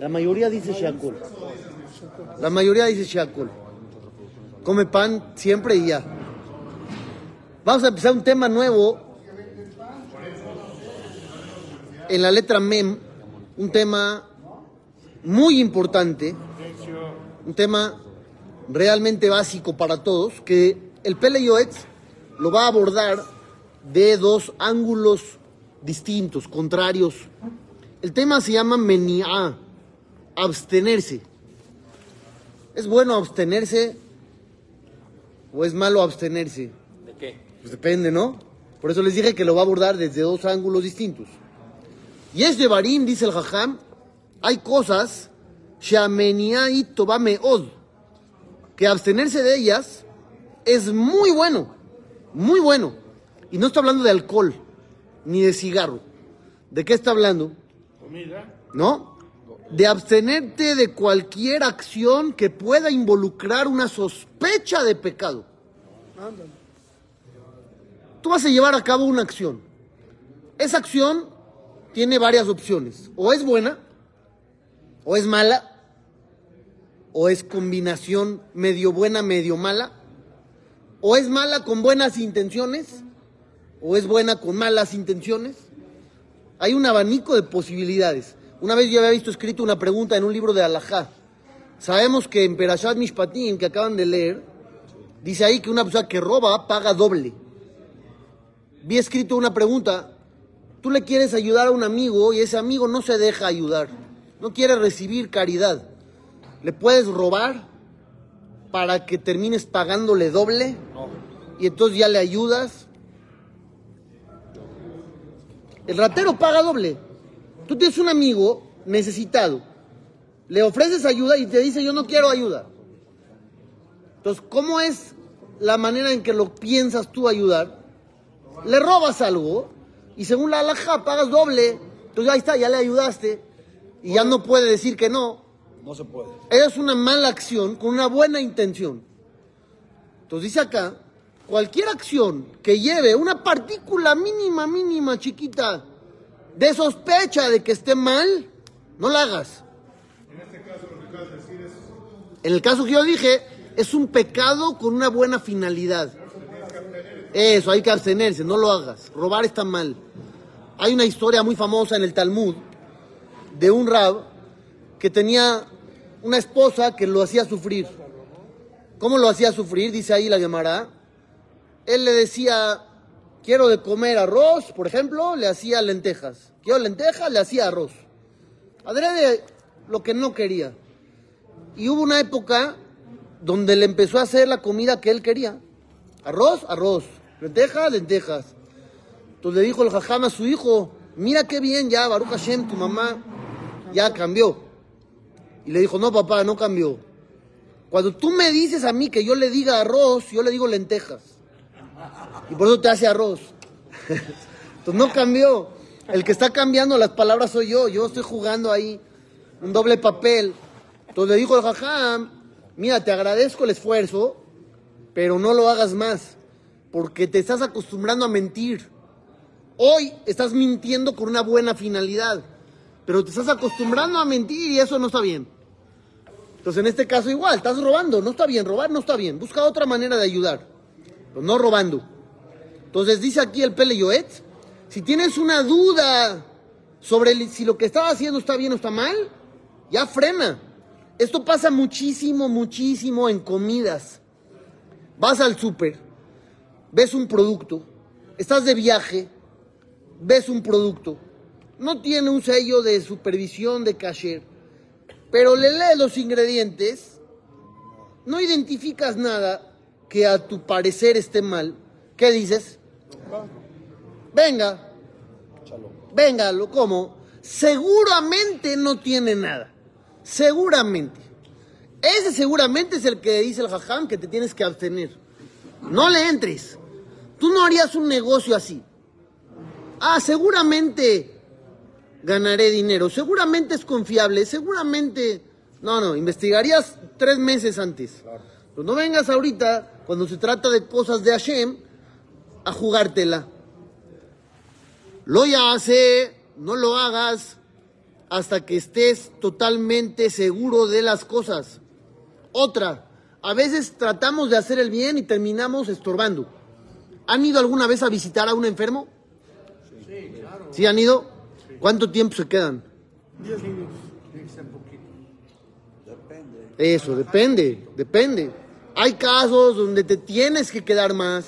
La mayoría dice Shakul. La mayoría dice Shakul. Come pan siempre y ya. Vamos a empezar un tema nuevo en la letra Mem. Un tema muy importante. Un tema realmente básico para todos. Que el Pele Yoetz lo va a abordar de dos ángulos distintos, contrarios. El tema se llama Meni'a, abstenerse. ¿Es bueno abstenerse o es malo abstenerse? ¿De qué? Pues depende, ¿no? Por eso les dije que lo va a abordar desde dos ángulos distintos. Y es de Barim, dice el Jajam, hay cosas, Od, que abstenerse de ellas es muy bueno, muy bueno. Y no está hablando de alcohol, ni de cigarro. ¿De qué está hablando? Comida. ¿No? De abstenerte de cualquier acción que pueda involucrar una sospecha de pecado. Tú vas a llevar a cabo una acción. Esa acción tiene varias opciones. O es buena, o es mala, o es combinación medio buena, medio mala, o es mala con buenas intenciones, o es buena con malas intenciones. Hay un abanico de posibilidades. Una vez yo había visto escrito una pregunta en un libro de Alajá. Sabemos que en Perashat Mishpatim, que acaban de leer, dice ahí que una persona que roba paga doble. Vi escrito una pregunta. Tú le quieres ayudar a un amigo y ese amigo no se deja ayudar. No quiere recibir caridad. ¿Le puedes robar para que termines pagándole doble? No. Y entonces ya le ayudas. El ratero paga doble. Tú tienes un amigo necesitado. Le ofreces ayuda y te dice yo no quiero ayuda. Entonces, ¿cómo es la manera en que lo piensas tú ayudar? Le robas algo y según la alhaja pagas doble. Entonces ahí está, ya le ayudaste y ya no puede decir que no. No se puede. Es una mala acción con una buena intención. Entonces dice acá, cualquier acción que lleve una partícula mínima, mínima, chiquita, de sospecha de que esté mal, no la hagas. En el caso que yo dije, es un pecado con una buena finalidad. Eso, hay que abstenerse, no lo hagas. Robar está mal. Hay una historia muy famosa en el Talmud de un rab que tenía una esposa que lo hacía sufrir. ¿Cómo lo hacía sufrir? Dice ahí la Gemara. Él le decía, quiero de comer arroz, por ejemplo, le hacía lentejas. Quiero lentejas, le hacía arroz. Adrede lo que no quería. Y hubo una época donde le empezó a hacer la comida que él quería. Arroz, arroz. Lentejas, lentejas. Entonces le dijo el jajam a su hijo, mira qué bien ya, Baruch Hashem, tu mamá ya cambió. Y le dijo, no papá, no cambió. Cuando tú me dices a mí que yo le diga arroz, yo le digo lentejas. Y por eso te hace arroz. Entonces no cambió. El que está cambiando las palabras soy yo. Yo estoy jugando ahí un doble papel. Entonces le dijo el jajam, mira, te agradezco el esfuerzo, pero no lo hagas más, porque te estás acostumbrando a mentir. Hoy estás mintiendo con una buena finalidad, pero te estás acostumbrando a mentir y eso no está bien. Entonces en este caso igual, estás robando, no está bien, robar no está bien, busca otra manera de ayudar, pero no robando. Entonces dice aquí el Pele Yoet, si tienes una duda sobre si lo que estaba haciendo está bien o está mal, ya frena. Esto pasa muchísimo, muchísimo en comidas. Vas al súper, ves un producto, estás de viaje, ves un producto, no tiene un sello de supervisión de cashier, pero le lees los ingredientes, no identificas nada que a tu parecer esté mal. ¿Qué dices? Venga, venga, lo como. Seguramente no tiene nada. Seguramente. Ese seguramente es el que dice el jajam que te tienes que abstener. No le entres. Tú no harías un negocio así. Ah, seguramente ganaré dinero. Seguramente es confiable. Seguramente. No, no, investigarías tres meses antes. Pero no vengas ahorita, cuando se trata de cosas de Hashem, a jugártela. Lo ya hace, no lo hagas. hasta que estés totalmente seguro de las cosas. Otra, a veces tratamos de hacer el bien y terminamos estorbando. ¿Han ido alguna vez a visitar a un enfermo? Sí, claro. ¿Sí han ido? ¿Cuánto tiempo se quedan? Diez minutos. Depende. Eso, depende, depende. Hay casos donde te tienes que quedar más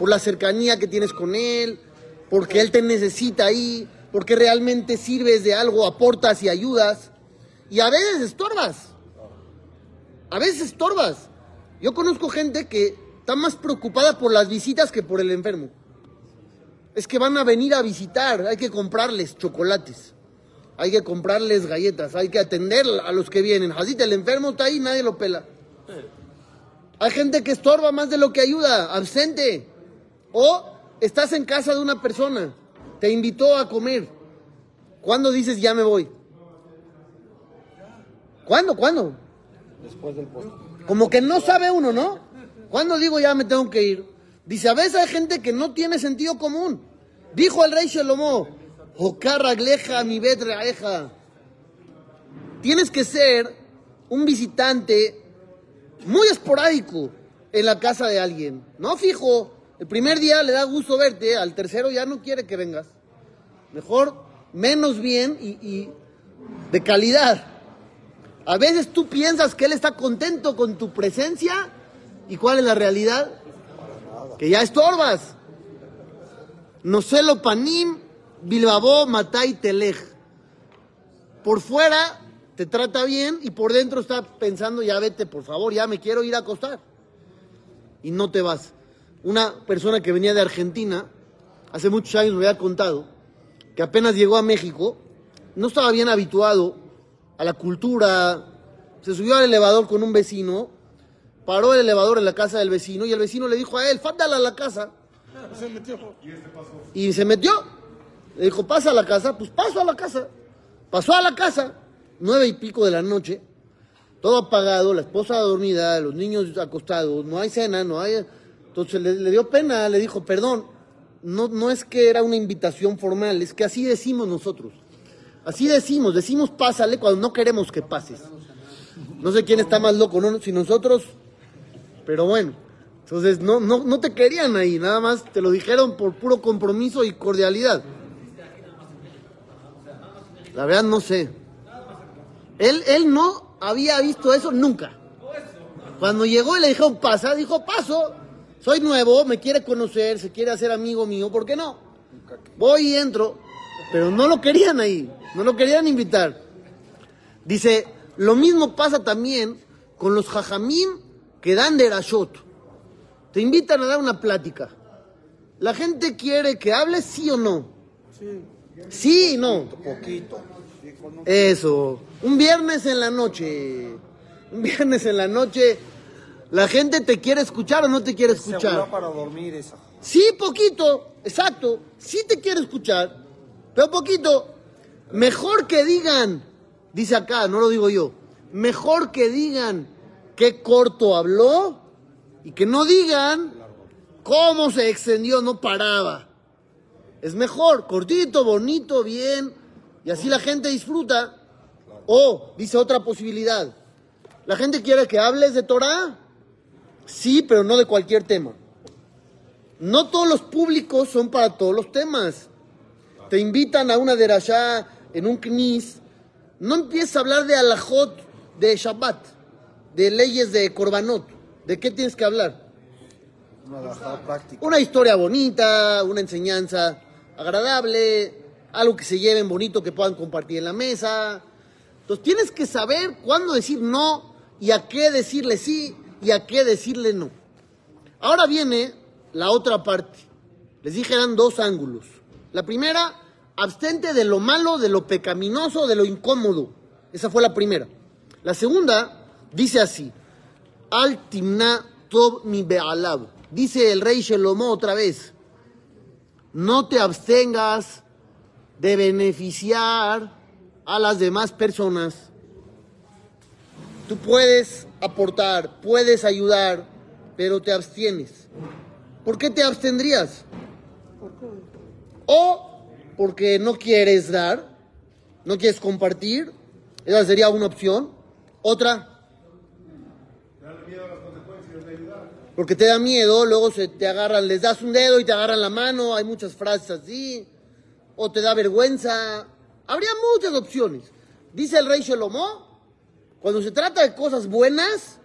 por la cercanía que tienes con él, porque él te necesita ahí, porque realmente sirves de algo, aportas y ayudas. Y a veces estorbas. A veces estorbas. Yo conozco gente que está más preocupada por las visitas que por el enfermo. Es que van a venir a visitar, hay que comprarles chocolates, hay que comprarles galletas, hay que atender a los que vienen. Así el enfermo está ahí, nadie lo pela. Hay gente que estorba más de lo que ayuda, absente. O estás en casa de una persona, te invitó a comer. ¿Cuándo dices ya me voy? ¿Cuándo? ¿Cuándo? Después del post. Como que no sabe uno, ¿no? ¿Cuándo digo ya me tengo que ir? Dice, a veces hay gente que no tiene sentido común. Dijo el rey Shalomó, Jocarragleja mi betreaeja. Tienes que ser un visitante muy esporádico en la casa de alguien. No fijo. El primer día le da gusto verte, al tercero ya no quiere que vengas. Mejor, menos bien y, y de calidad. A veces tú piensas que él está contento con tu presencia y cuál es la realidad. Que ya estorbas. No sé lo panim, bilbabo, matay, telej. Por fuera te trata bien y por dentro está pensando, ya vete, por favor, ya me quiero ir a acostar. Y no te vas. Una persona que venía de Argentina, hace muchos años me había contado, que apenas llegó a México, no estaba bien habituado a la cultura, se subió al elevador con un vecino, paró el elevador en la casa del vecino y el vecino le dijo a él, fándala a la casa. Se metió. Y se metió. Le dijo, pasa a la casa, pues paso a la casa. Pasó a la casa nueve y pico de la noche, todo apagado, la esposa dormida, los niños acostados, no hay cena, no hay... Entonces le, dio pena, le dijo, perdón, no, no es que era una invitación formal, es que así decimos nosotros. Así decimos, decimos pásale cuando no queremos que pases. No sé quién está más loco, ¿no? si nosotros, pero bueno. Entonces no, no, no te querían ahí, nada más te lo dijeron por puro compromiso y cordialidad. La verdad no sé. Él, él no había visto eso nunca. Cuando llegó y le dijeron pasa, dijo paso, soy nuevo, me quiere conocer, se quiere hacer amigo mío, ¿por qué no? Voy y entro, pero no lo querían ahí, no lo querían invitar. Dice, lo mismo pasa también con los jajamín que dan de Rashot. Te invitan a dar una plática. La gente quiere que hables sí o no. Sí. Sí, no. Poquito. Eso. Un viernes en la noche. Un viernes en la noche. ¿La gente te quiere escuchar o no te quiere escuchar? para dormir esa. Sí, poquito. Exacto. Sí te quiere escuchar. Pero poquito. Mejor que digan, dice acá, no lo digo yo. Mejor que digan qué corto habló y que no digan cómo se extendió, no paraba. Es mejor, cortito, bonito, bien y así la gente disfruta. O, dice otra posibilidad, la gente quiere que hables de Torah. Sí, pero no de cualquier tema. No todos los públicos son para todos los temas. Te invitan a una derashá en un knis. No empieces a hablar de alajot de Shabbat, de leyes de Korbanot. ¿De qué tienes que hablar? Una, una historia bonita, una enseñanza agradable, algo que se lleven bonito, que puedan compartir en la mesa. Entonces tienes que saber cuándo decir no y a qué decirle sí y a qué decirle no. Ahora viene la otra parte. Les dije eran dos ángulos. La primera, abstente de lo malo, de lo pecaminoso, de lo incómodo. Esa fue la primera. La segunda dice así: Al timna tob mi be'alab. Dice el rey Shelomo otra vez: No te abstengas de beneficiar a las demás personas. Tú puedes aportar, puedes ayudar, pero te abstienes. ¿Por qué te abstendrías? O porque no quieres dar, no quieres compartir, esa sería una opción. Otra, porque te da miedo, luego se te agarran, les das un dedo y te agarran la mano, hay muchas frases así, o te da vergüenza. Habría muchas opciones. Dice el rey Shelomó, cuando se trata de cosas buenas,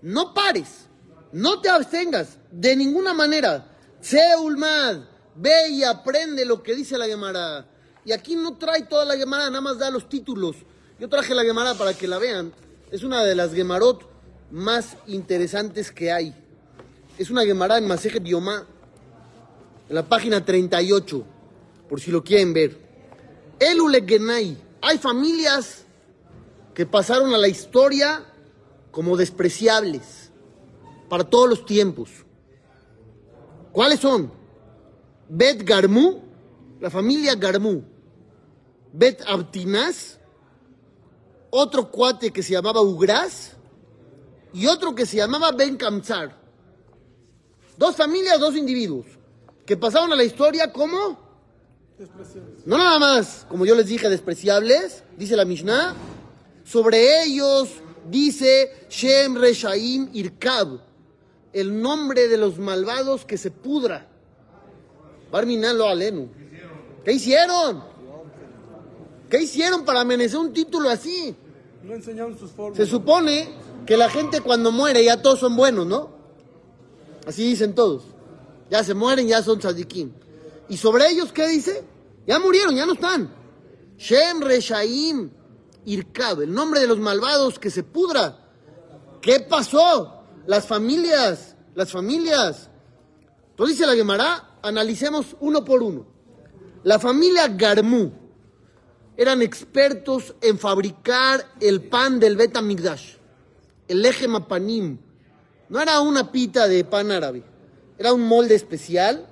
no pares, no te abstengas, de ninguna manera. Seulmad, ve y aprende lo que dice la Gemara. Y aquí no trae toda la Gemara, nada más da los títulos. Yo traje la Gemara para que la vean. Es una de las Gemarot más interesantes que hay. Es una Gemara en Masejet Yomá, en la página 38, por si lo quieren ver. Genai. Hay familias que pasaron a la historia como despreciables para todos los tiempos. ¿Cuáles son? Bet Garmú, la familia Garmú. Bet Abtinaz, otro cuate que se llamaba Ugras y otro que se llamaba Ben Kamzar. Dos familias, dos individuos que pasaron a la historia como no nada más, como yo les dije, despreciables, dice la Mishnah, sobre ellos dice Shem Reshaim Irkab, el nombre de los malvados que se pudra. Barminalo Alenu. ¿Qué hicieron? ¿Qué hicieron para amanecer un título así? No enseñaron sus formas. Se supone que la gente cuando muere ya todos son buenos, ¿no? Así dicen todos. Ya se mueren, ya son tzadikim. ¿Y sobre ellos qué dice? Ya murieron, ya no están. Shem Reshaim Irkab, el nombre de los malvados que se pudra. ¿Qué pasó? Las familias, las familias. Entonces dice la Gemara, analicemos uno por uno. La familia Garmú eran expertos en fabricar el pan del Bet Migdash, el eje mapanim. No era una pita de pan árabe, era un molde especial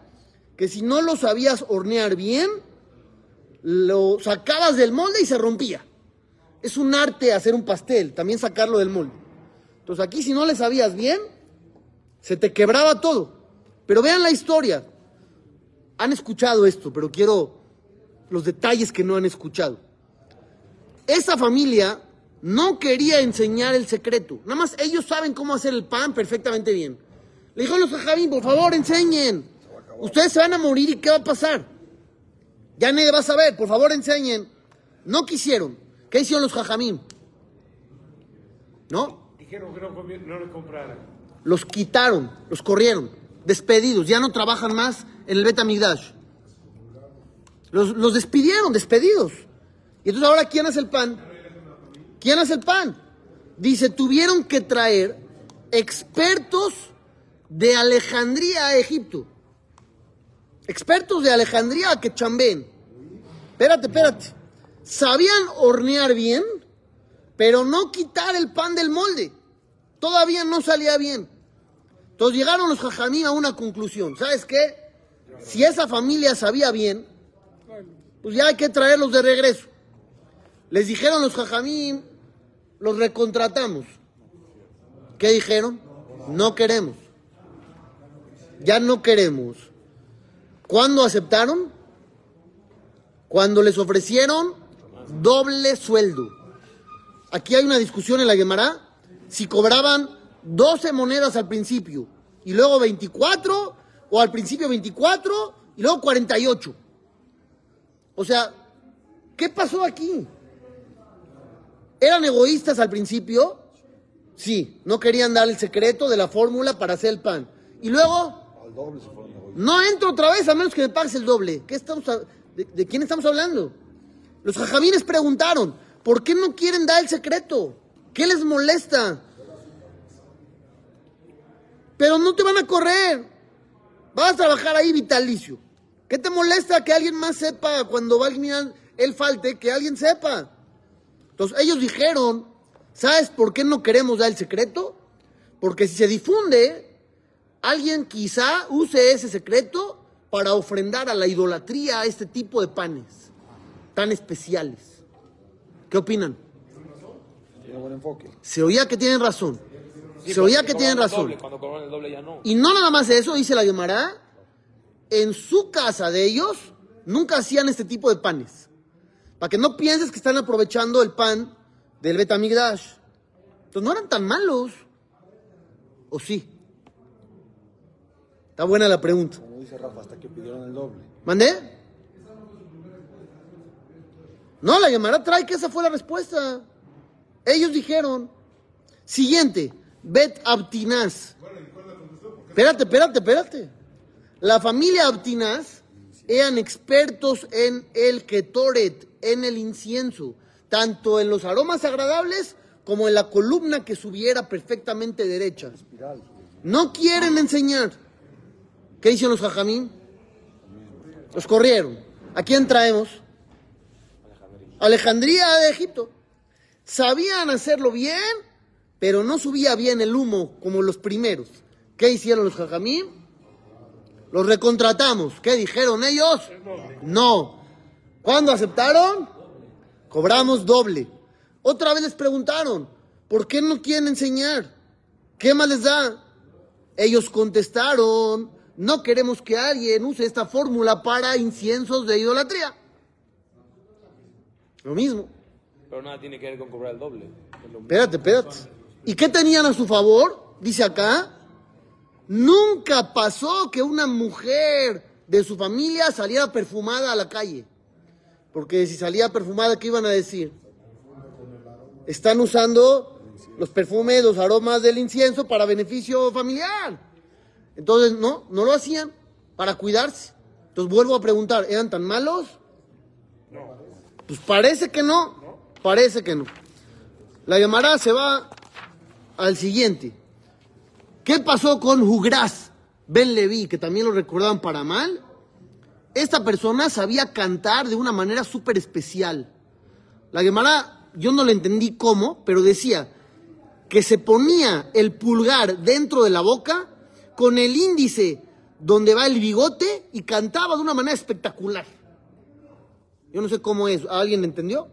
que si no lo sabías hornear bien, lo sacabas del molde y se rompía. Es un arte hacer un pastel, también sacarlo del molde. Entonces aquí si no le sabías bien, se te quebraba todo. Pero vean la historia. Han escuchado esto, pero quiero los detalles que no han escuchado. Esa familia no quería enseñar el secreto. Nada más ellos saben cómo hacer el pan perfectamente bien. Le dijo a los por favor, enseñen. Ustedes se van a morir y ¿qué va a pasar? Ya nadie va a saber, por favor, enseñen. No quisieron. ¿Qué hicieron los jajamín? ¿No? Dijeron que no, no le compraran. Los quitaron, los corrieron, despedidos, ya no trabajan más en el Betamigdash. Los, los despidieron, despedidos. Y entonces ahora, ¿quién hace el pan? ¿Quién hace el pan? Dice, tuvieron que traer expertos de Alejandría a Egipto. Expertos de Alejandría a que chambeen. Espérate, espérate. Sabían hornear bien, pero no quitar el pan del molde. Todavía no salía bien. Entonces llegaron los jajamín a una conclusión. ¿Sabes qué? Si esa familia sabía bien, pues ya hay que traerlos de regreso. Les dijeron los jajamín, los recontratamos. ¿Qué dijeron? No queremos. Ya no queremos. ¿Cuándo aceptaron? Cuando les ofrecieron doble sueldo. Aquí hay una discusión en la Gemara si cobraban 12 monedas al principio y luego 24 o al principio 24 y luego 48. O sea, ¿qué pasó aquí? ¿Eran egoístas al principio? Sí, no querían dar el secreto de la fórmula para hacer el pan. Y luego, no entro otra vez a menos que me pagues el doble. ¿Qué estamos a- de, quién estamos hablando? Los jajamines preguntaron, ¿por qué no quieren dar el secreto? ¿Qué les molesta? Pero no te van a correr. Vas a trabajar ahí vitalicio. ¿Qué te molesta que alguien más sepa cuando va alguien, él falte, que alguien sepa? Entonces ellos dijeron, ¿sabes por qué no queremos dar el secreto? Porque si se difunde, alguien quizá use ese secreto para ofrendar a la idolatría a este tipo de panes tan especiales. ¿Qué opinan? Se oía que tienen razón. Sí, Se oía que tienen razón. doble, Cuando cobraban el doble ya no. Y no nada más eso, dice la Gemara, en su casa de ellos nunca hacían este tipo de panes. Para que no pienses que están aprovechando el pan del Betamigdash. Entonces no eran tan malos. ¿O sí? Está buena la pregunta. Dice Rafa, hasta que pidieron el doble. ¿Mandé? No, la llamará trae que esa fue la respuesta. Ellos dijeron. Siguiente, Bet Abtinaz. Espérate, espérate, espérate. La familia Abtinaz eran expertos en el ketoret, en el incienso, tanto en los aromas agradables como en la columna que subiera perfectamente derecha. No quieren enseñar. ¿Qué hicieron los jajamín? Los corrieron. ¿A quién traemos? Alejandría de Egipto. Sabían hacerlo bien, pero no subía bien el humo como los primeros. ¿Qué hicieron los jajamín? Los recontratamos. ¿Qué dijeron ellos? No. ¿Cuándo aceptaron? Cobramos doble. Otra vez les preguntaron, ¿por qué no quieren enseñar? ¿Qué más les da? Ellos contestaron, no queremos que alguien use esta fórmula para inciensos de idolatría. Lo mismo. Pero nada tiene que ver con cobrar el doble. Espérate, espérate. ¿Y qué tenían a su favor? Dice acá. Nunca pasó que una mujer de su familia saliera perfumada a la calle. Porque si salía perfumada, ¿qué iban a decir? Están usando los perfumes, los aromas del incienso para beneficio familiar. Entonces, no, no lo hacían para cuidarse. Entonces vuelvo a preguntar, ¿eran tan malos? Pues parece que no, parece que no. La llamará se va al siguiente. ¿Qué pasó con Jugras Ben Levi, que también lo recordaban para mal? Esta persona sabía cantar de una manera súper especial. La Gemara, yo no le entendí cómo, pero decía que se ponía el pulgar dentro de la boca con el índice donde va el bigote y cantaba de una manera espectacular. Yo no sé cómo es. ¿Alguien entendió?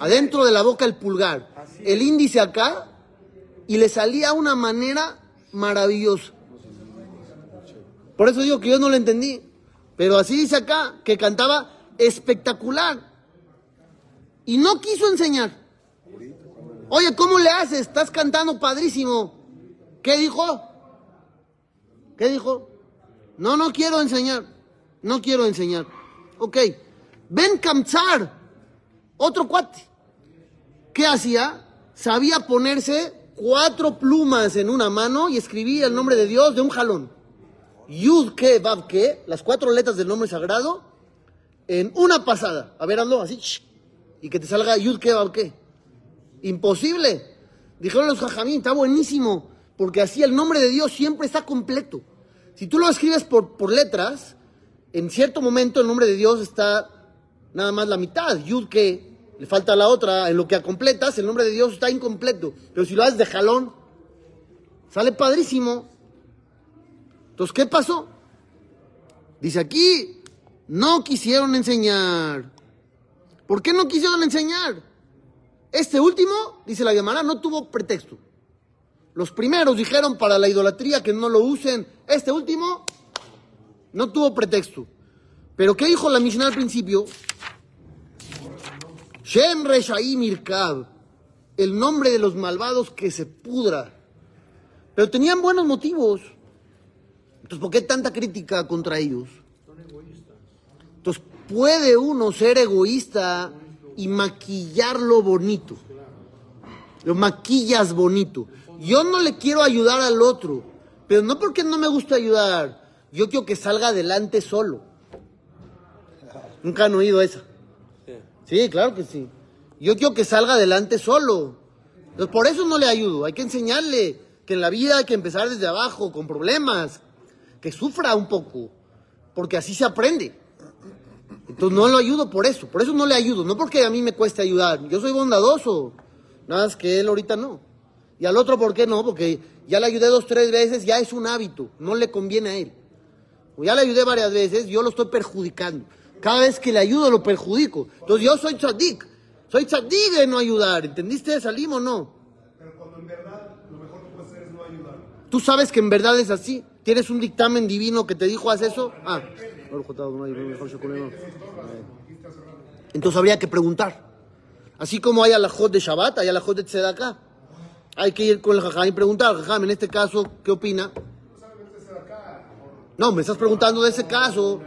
Adentro de la boca el pulgar, el índice acá y le salía una manera maravillosa. Por eso digo que yo no lo entendí. Pero así dice acá, que cantaba espectacular. Y no quiso enseñar. Oye, ¿cómo le haces? Estás cantando padrísimo. ¿Qué dijo? ¿Qué dijo? No, no quiero enseñar. No quiero enseñar. Ok. Ben Kamzar, otro cuate. ¿Qué hacía? Sabía ponerse cuatro plumas en una mano y escribía el nombre de Dios de un jalón. Yud ke Vav ke, las cuatro letras del nombre sagrado, en una pasada. A ver, hazlo así. shh, Y que te salga Yud ke Vav ke. Imposible. Dijeron los jajamín, está buenísimo. Porque así el nombre de Dios siempre está completo. Si tú lo escribes por, por letras, en cierto momento el nombre de Dios está nada más la mitad. Yud que le falta la otra. En lo que completas, el nombre de Dios está incompleto. Pero si lo haces de jalón, sale padrísimo. Entonces, ¿qué pasó? Dice aquí, no quisieron enseñar. ¿Por qué no quisieron enseñar? Este último, dice la Gemara, no tuvo pretexto. Los primeros dijeron para la idolatría que no lo usen. Este último no tuvo pretexto. Pero ¿qué dijo la Mishnah al principio? Shem Reshaim Irkab, el nombre de los malvados que se pudra. Pero tenían buenos motivos. Entonces, ¿por qué tanta crítica contra ellos? Entonces, puede uno ser egoísta y maquillarlo bonito. Lo maquillas bonito. Yo no le quiero ayudar al otro, pero no porque no me gusta ayudar. Yo quiero que salga adelante solo. Nunca han oído esa. Sí, claro que sí. Yo quiero que salga adelante solo. Entonces, por eso no le ayudo. Hay que enseñarle que en la vida hay que empezar desde abajo, con problemas. Que sufra un poco. Porque así se aprende. Entonces no lo ayudo por eso. Por eso no le ayudo. No porque a mí me cueste ayudar. Yo soy bondadoso. Nada más que él ahorita no. Y al otro, ¿por qué no? Porque ya le ayudé dos, tres veces, ya es un hábito. No le conviene a él. O ya le ayudé varias veces, yo lo estoy perjudicando. Cada vez que le ayudo lo perjudico. Entonces yo soy tzadik. Soy tzadik de no ayudar. ¿Entendiste? ¿Salim o no? Pero cuando en verdad lo mejor que puedes hacer es no ayudar. ¿Tú sabes que en verdad es así? ¿Tienes un dictamen divino que te dijo haz eso? Ah. Entonces habría que preguntar. Así como hay alajot de Shabbat, hay alajot de Tzedakah. Hay que ir con el jajam y preguntar, jajam, en este caso, ¿qué opina? No, me estás preguntando de ese caso.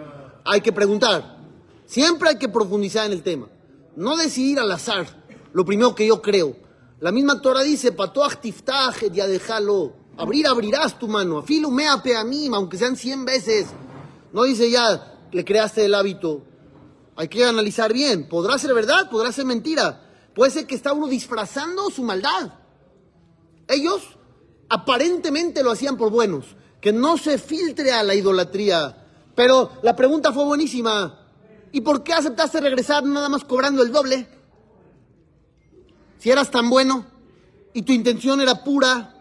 Hay que preguntar. Siempre hay que profundizar en el tema. No decidir al azar lo primero que yo creo. La misma Torah dice, patoach tiftach ya déjalo. Abrir, abrirás tu mano. Afilo mea peamim, aunque sean 100 veces. No dice ya, le creaste el hábito. Hay que analizar bien. Podrá ser verdad, podrá ser mentira. Puede ser que está uno disfrazando su maldad. Ellos aparentemente lo hacían por buenos. Que no se filtre a la idolatría. Pero la pregunta fue buenísima. ¿Y por qué aceptaste regresar nada más cobrando el doble? Si eras tan bueno y tu intención era pura,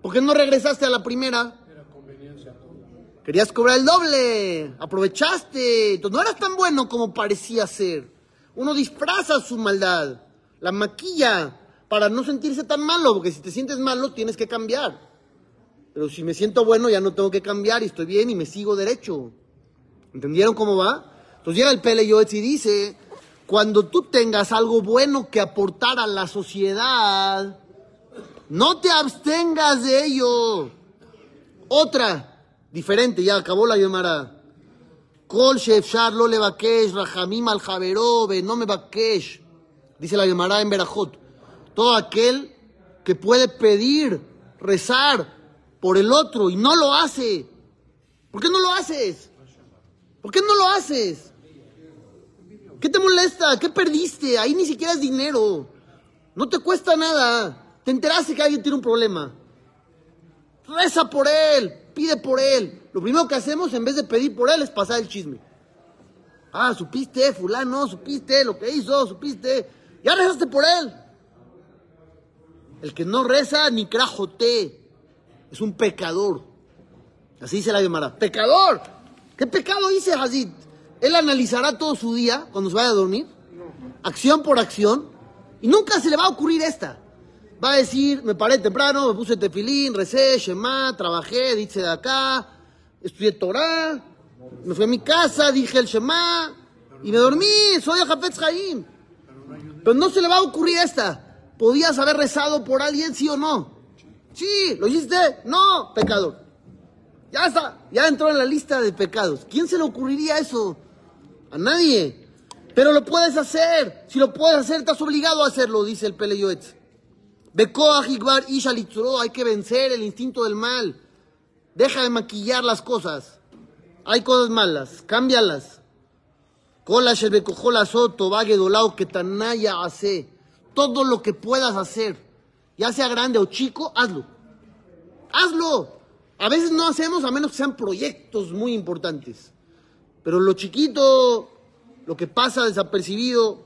¿por qué no regresaste a la primera? Querías cobrar el doble, aprovechaste, entonces no eras tan bueno como parecía ser. Uno disfraza su maldad, la maquilla para no sentirse tan malo, porque si te sientes malo tienes que cambiar. Pero si me siento bueno ya no tengo que cambiar y estoy bien y me sigo derecho. ¿Entendieron cómo va? Entonces llega el Pele y dice, cuando tú tengas algo bueno que aportar a la sociedad, no te abstengas de ello. Otra, diferente, ya acabó la llamada. Kol shefshar lo le bakesh, rahamim al no me bakesh. Dice la llamada en Berajot. Todo aquel que puede pedir, rezar por el otro y no lo hace. ¿Por qué no lo haces? ¿Por qué no lo haces? ¿Qué te molesta? ¿Qué perdiste? Ahí ni siquiera es dinero. No te cuesta nada. Te enteraste que alguien tiene un problema. Reza por él, pide por él. Lo primero que hacemos en vez de pedir por él es pasar el chisme. Ah, supiste, fulano, supiste lo que hizo, supiste. Ya rezaste por él. El que no reza ni crajote. Es un pecador. Así dice la Gemara. ¡Pecador! ¿Qué pecado dice Hazid? Él analizará todo su día cuando se vaya a dormir, acción por acción, y nunca se le va a ocurrir esta. Va a decir, me paré temprano, me puse tefilín, recé, shema, trabajé, dice de acá, estudié Torah, me fui a mi casa, dije el shema, y me dormí, soy el Jafetz Jaim. Pero no se le va a ocurrir esta. ¿Podías haber rezado por alguien, sí o no? Sí, ¿lo hiciste? No, pecador. Ya está, ya entró en la lista de pecados. ¿Quién se le ocurriría eso? A nadie. Pero lo puedes hacer. Si lo puedes hacer, estás obligado a hacerlo, dice el Pele Yoetz. Bekoach Igbar Isha Litzuro, hay que vencer el instinto del mal. Deja de maquillar las cosas. Hay cosas malas, cámbialas. Shebekojola Soto, Dolao, Ketanaya hace. Todo lo que puedas hacer, ya sea grande o chico, hazlo. Hazlo. A veces no hacemos a menos que sean proyectos muy importantes. Pero lo chiquito, lo que pasa desapercibido,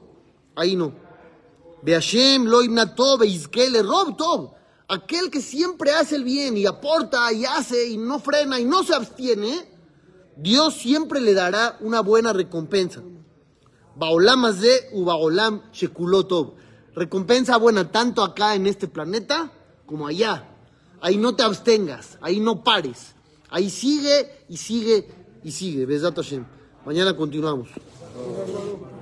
ahí no. Beashem, Loimna Tov, Izkele, Rob Tov. Aquel que siempre hace el bien y aporta y hace y no frena y no se abstiene, Dios siempre le dará una buena recompensa. Baolam de Ubaolam Shekulotov. Recompensa buena tanto acá en este planeta como allá. Ahí no te abstengas, ahí no pares. Ahí sigue y sigue y sigue. Besat Hashem. Mañana continuamos.